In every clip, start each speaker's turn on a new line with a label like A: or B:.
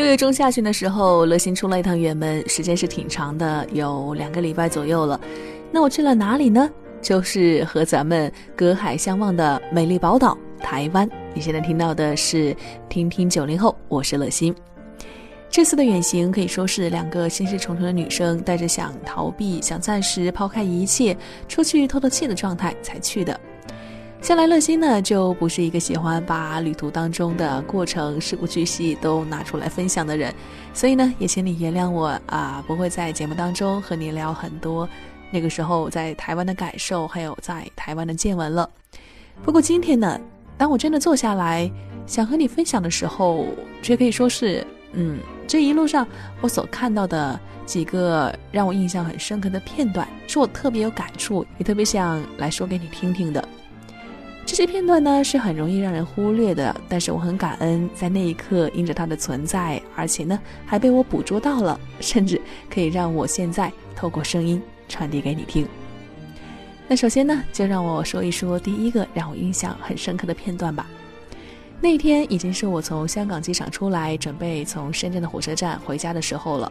A: 六月中下旬的时候，乐心出了一趟远门，时间是挺长的，有两个礼拜左右了。那我去了哪里呢？就是和咱们隔海相望的美丽宝岛台湾。你现在听到的是听听九零后，我是乐心。这次的远行可以说是两个心事重重的女生带着想逃避、想暂时抛开一切、出去透透气的状态才去的。向来乐心呢，就不是一个喜欢把旅途当中的过程事无巨细都拿出来分享的人，所以呢，也请你原谅我啊，不会在节目当中和你聊很多那个时候在台湾的感受，还有在台湾的见闻了。不过今天呢，当我真的坐下来想和你分享的时候，却可以说是，嗯，这一路上我所看到的几个让我印象很深刻的片段，是我特别有感触，也特别想来说给你听听的。这些片段呢是很容易让人忽略的，但是我很感恩，在那一刻因着它的存在，而且呢还被我捕捉到了，甚至可以让我现在透过声音传递给你听。那首先呢，就让我说一说第一个让我印象很深刻的片段吧。那天已经是我从香港机场出来，准备从深圳的火车站回家的时候了。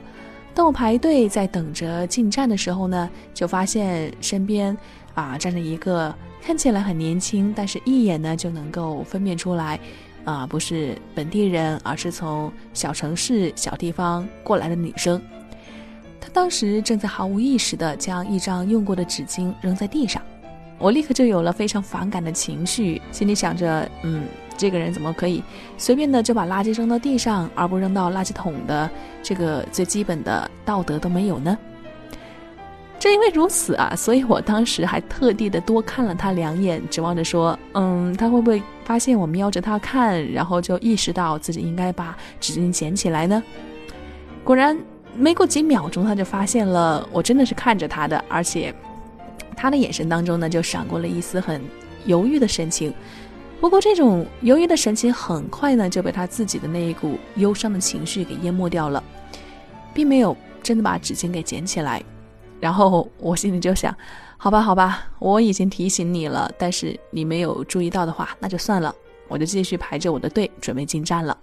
A: 当我排队在等着进站的时候呢，就发现身边啊站着一个。看起来很年轻，但是一眼呢就能够分辨出来，啊，不是本地人，而是从小城市、小地方过来的女生。她当时正在毫无意识地将一张用过的纸巾扔在地上，我立刻就有了非常反感的情绪，心里想着，嗯，这个人怎么可以随便的就把垃圾扔到地上，而不扔到垃圾桶的？这个最基本的道德都没有呢？正因为如此啊，所以我当时还特地的多看了他两眼，指望着说，嗯，他会不会发现我瞄着他看，然后就意识到自己应该把纸巾捡起来呢？果然，没过几秒钟，他就发现了我真的是看着他的，而且他的眼神当中呢，就闪过了一丝很犹豫的神情。不过，这种犹豫的神情很快呢，就被他自己的那一股忧伤的情绪给淹没掉了，并没有真的把纸巾给捡起来。然后我心里就想，好吧，好吧，我已经提醒你了，但是你没有注意到的话，那就算了，我就继续排着我的队准备进站了。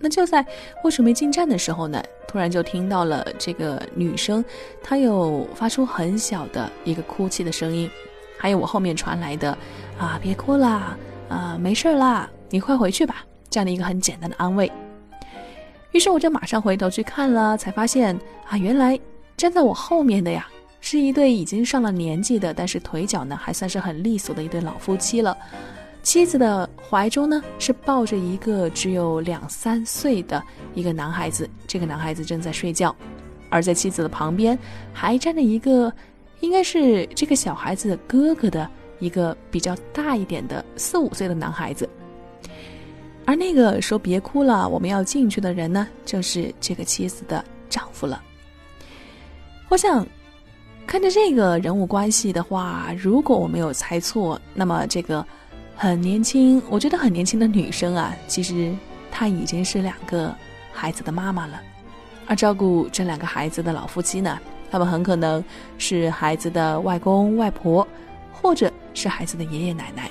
A: 那就在我准备进站的时候呢，突然就听到了这个女生，她有发出很小的一个哭泣的声音，还有我后面传来的“啊，别哭啦，啊，没事啦，你快回去吧”这样的一个很简单的安慰。于是我就马上回头去看了，才发现啊，原来站在我后面的呀，是一对已经上了年纪的，但是腿脚呢还算是很利索的一对老夫妻了。妻子的怀中呢是抱着一个只有两三岁的一个男孩子，这个男孩子正在睡觉，而在妻子的旁边还站着一个，应该是这个小孩子的哥哥的一个比较大一点的四五岁的男孩子。而那个说“别哭了，我们要进去”的人呢，就是这个妻子的丈夫了。我想，看着这个人物关系的话，如果我没有猜错，那么这个很年轻，我觉得很年轻的女生啊，其实她已经是两个孩子的妈妈了。而照顾这两个孩子的老夫妻呢，他们很可能是孩子的外公外婆，或者是孩子的爷爷奶奶。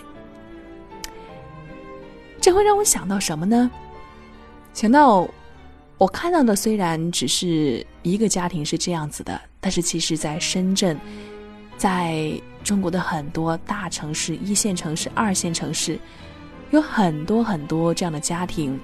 A: 这会让我想到什么呢？想到我看到的虽然只是一个家庭是这样子的，但是其实在深圳，在中国的很多大城市、一线城市、二线城市，有很多很多这样的家庭，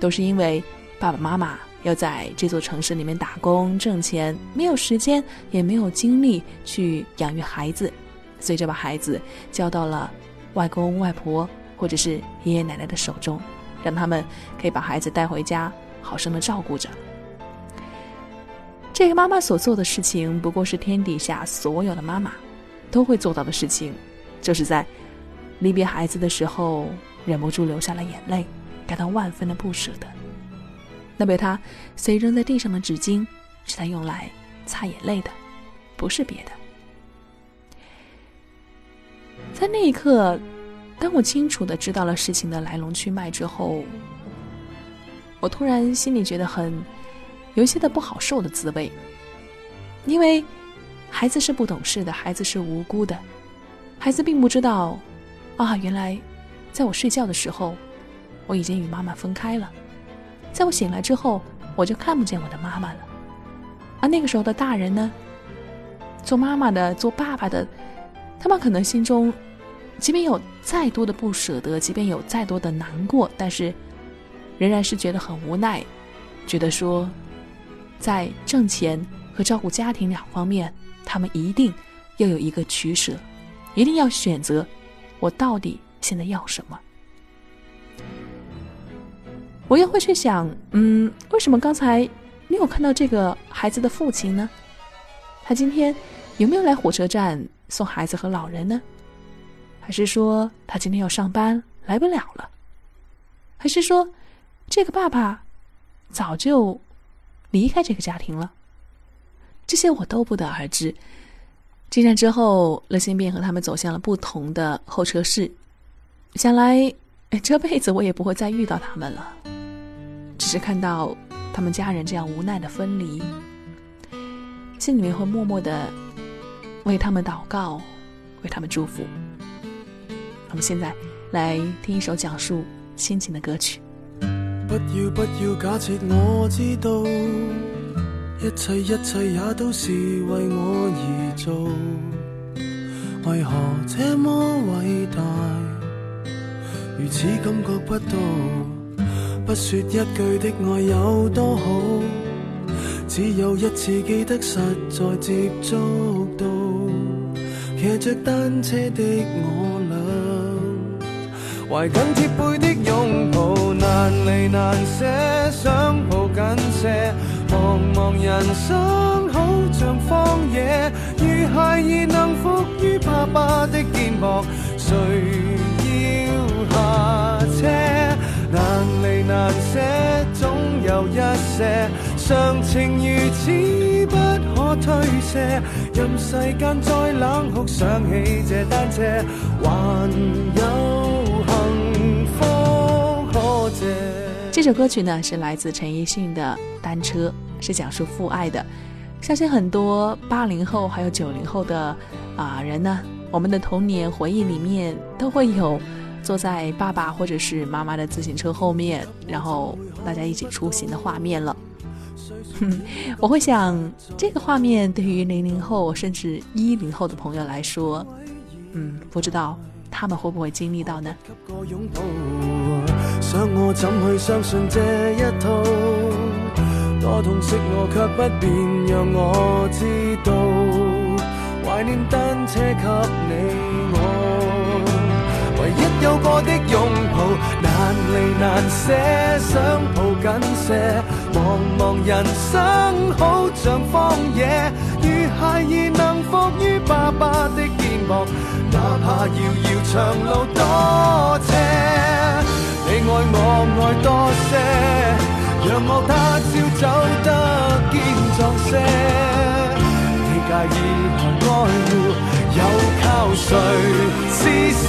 A: 都是因为爸爸妈妈要在这座城市里面打工挣钱，没有时间也没有精力去养育孩子，所以就把孩子交到了外公外婆。或者是爷爷奶奶的手中，让他们可以把孩子带回家，好生的照顾着。这个妈妈所做的事情，不过是天底下所有的妈妈都会做到的事情，就是在离别孩子的时候，忍不住流下了眼泪，感到万分的不舍得。那被他随扔在地上的纸巾，是他用来擦眼泪的，不是别的。在那一刻。当我清楚的知道了事情的来龙去脉之后，我突然心里觉得很有一些的不好受的滋味，因为孩子是不懂事的，孩子是无辜的，孩子并不知道啊，原来在我睡觉的时候，我已经与妈妈分开了。在我醒来之后，我就看不见我的妈妈了。而那个时候的大人呢，做妈妈的、做爸爸的，他们可能心中，即便有再多的不舍得，即便有再多的难过，但是仍然是觉得很无奈，觉得说，在挣钱和照顾家庭两方面，他们一定要有一个取舍，一定要选择，我到底现在要什么。我又会去想，嗯，为什么刚才没有看到这个孩子的父亲呢？他今天有没有来火车站送孩子和老人呢？还是说他今天要上班来不了了？还是说这个爸爸早就离开这个家庭了？这些我都不得而知。进站之后，乐心便和他们走向了不同的候车室。想来这辈子我也不会再遇到他们了。只是看到他们家人这样无奈的分离，心里面会默默的为他们祷告，为他们祝福。我们现在来听一首讲述亲情的歌曲。
B: 不要不要假设我知道，一切一切也都是为我而做，为何这么伟大，如此感觉不到。不说一句的爱有多好，只有一次记得实在接触到，骑着单车的我，怀紧贴背的拥抱，难离难舍，想抱紧些。茫茫人生好像荒野，如孩儿能伏于爸爸的肩膊，谁要下车？难离难舍，总有一些常情如此不可推卸。任世间再冷酷，想起这单车，还有幸福。
A: 这首歌曲呢，是来自陈奕迅的《单车》，是讲述父爱的。相信很多八零后还有九零后的啊人呢，我们的童年回忆里面都会有。坐在爸爸或者是妈妈的自行车后面，然后大家一起出行的画面了。我会想，这个画面对于零零后甚至一零后的朋友来说，嗯，不知道他们会不会经历到呢？
B: 想我怎去相信这一套？多痛惜我却不便让我知道，怀念单车给你我。唯一有过的拥抱，难离难舍，想抱紧些。茫茫人生好像荒野，如孩儿能伏于爸爸的肩膊，哪怕遥遥长路多斜。你爱我爱多些，让我他朝走得坚壮些。你介意还爱护？又靠谁施舍？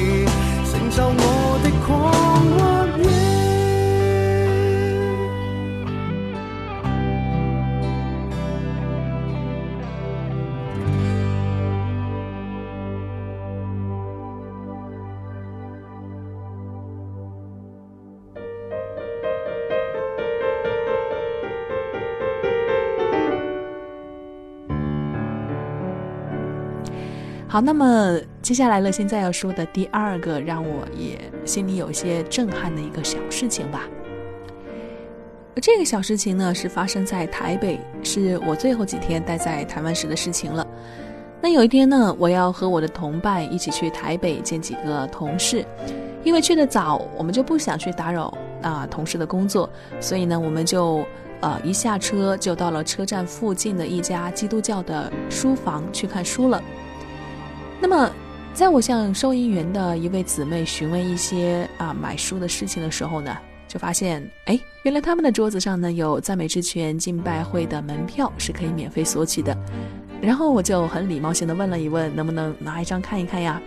A: 好，那么接下来了，现在要说的第二个让我也心里有些震撼的一个小事情吧。这个小事情呢，是发生在台北，是我最后几天待在台湾时的事情了。那有一天呢，我要和我的同伴一起去台北见几个同事，因为去的早，我们就不想去打扰啊同事的工作，所以呢，我们就呃一下车就到了车站附近的一家基督教的书房去看书了。那么，在我向收银员的一位姊妹询问一些啊买书的事情的时候呢，就发现，哎，原来他们的桌子上呢有赞美之泉敬拜会的门票是可以免费索取的。然后我就很礼貌性的问了一问，能不能拿一张看一看呀？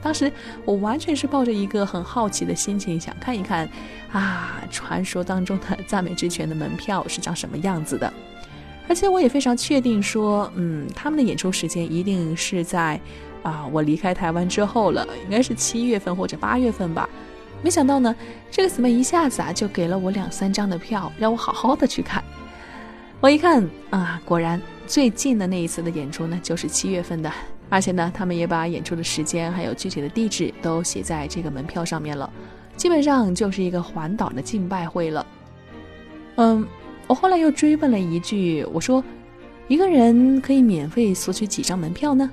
A: 当时我完全是抱着一个很好奇的心情，想看一看，啊，传说当中的赞美之泉的门票是长什么样子的。而且我也非常确定说，嗯，他们的演出时间一定是在，啊，我离开台湾之后了，应该是七月份或者八月份吧。没想到呢，这个姊妹一下子啊就给了我两三张的票，让我好好的去看。我一看啊，果然最近的那一次的演出呢，就是七月份的。而且呢，他们也把演出的时间还有具体的地址都写在这个门票上面了，基本上就是一个环岛的敬拜会了。嗯，我后来又追问了一句，我说：“一个人可以免费索取几张门票呢？”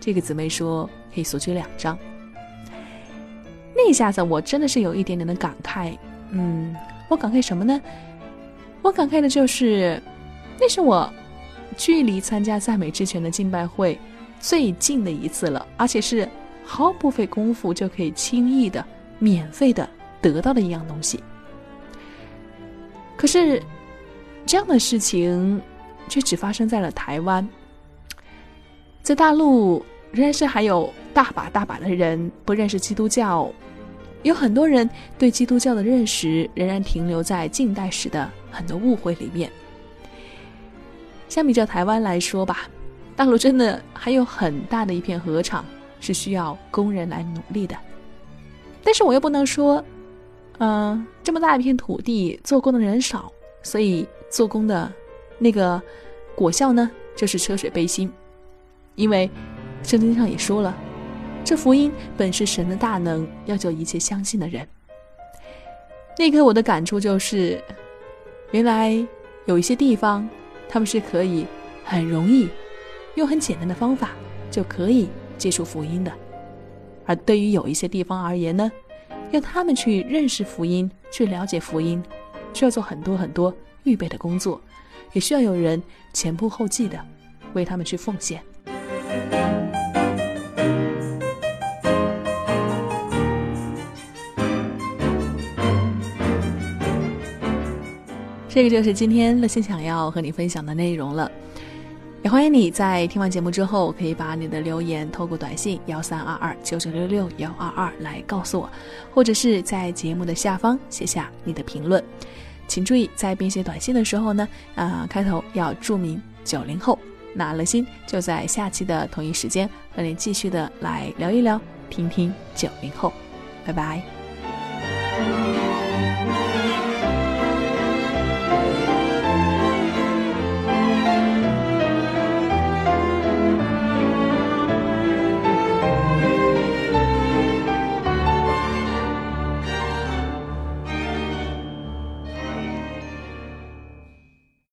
A: 这个姊妹说：“可以索取两张。”那一下子我真的是有一点点的感慨。嗯，我感慨什么呢？我感慨的就是，那是我距离参加赞美之泉的敬拜会。最近的一次了，而且是毫不费功夫就可以轻易的、免费的得到的一样东西。可是，这样的事情却只发生在了台湾，在大陆仍然是还有大把大把的人不认识基督教，有很多人对基督教的认识仍然停留在近代史的很多误会里面。相比较台湾来说吧。大陆真的还有很大的一片河场是需要工人来努力的，但是我又不能说，嗯，这么大一片土地做工的人少，所以做工的那个果效呢就是车水杯薪，因为圣经上也说了，这福音本是神的大能，要救一切相信的人。那刻我的感触就是，原来有一些地方他们是可以很容易。用很简单的方法就可以接触福音的，而对于有一些地方而言呢，要他们去认识福音、去了解福音，需要做很多很多预备的工作，也需要有人前仆后继的为他们去奉献。这个就是今天乐心想要和你分享的内容了。也欢迎你在听完节目之后，可以把你的留言透过短信幺三二二九九六六幺二二来告诉我，或者是在节目的下方写下你的评论。请注意，在编写短信的时候呢，啊，开头要注明九零后。那乐心就在下期的同一时间和你继续的来聊一聊，听听九零后。拜拜。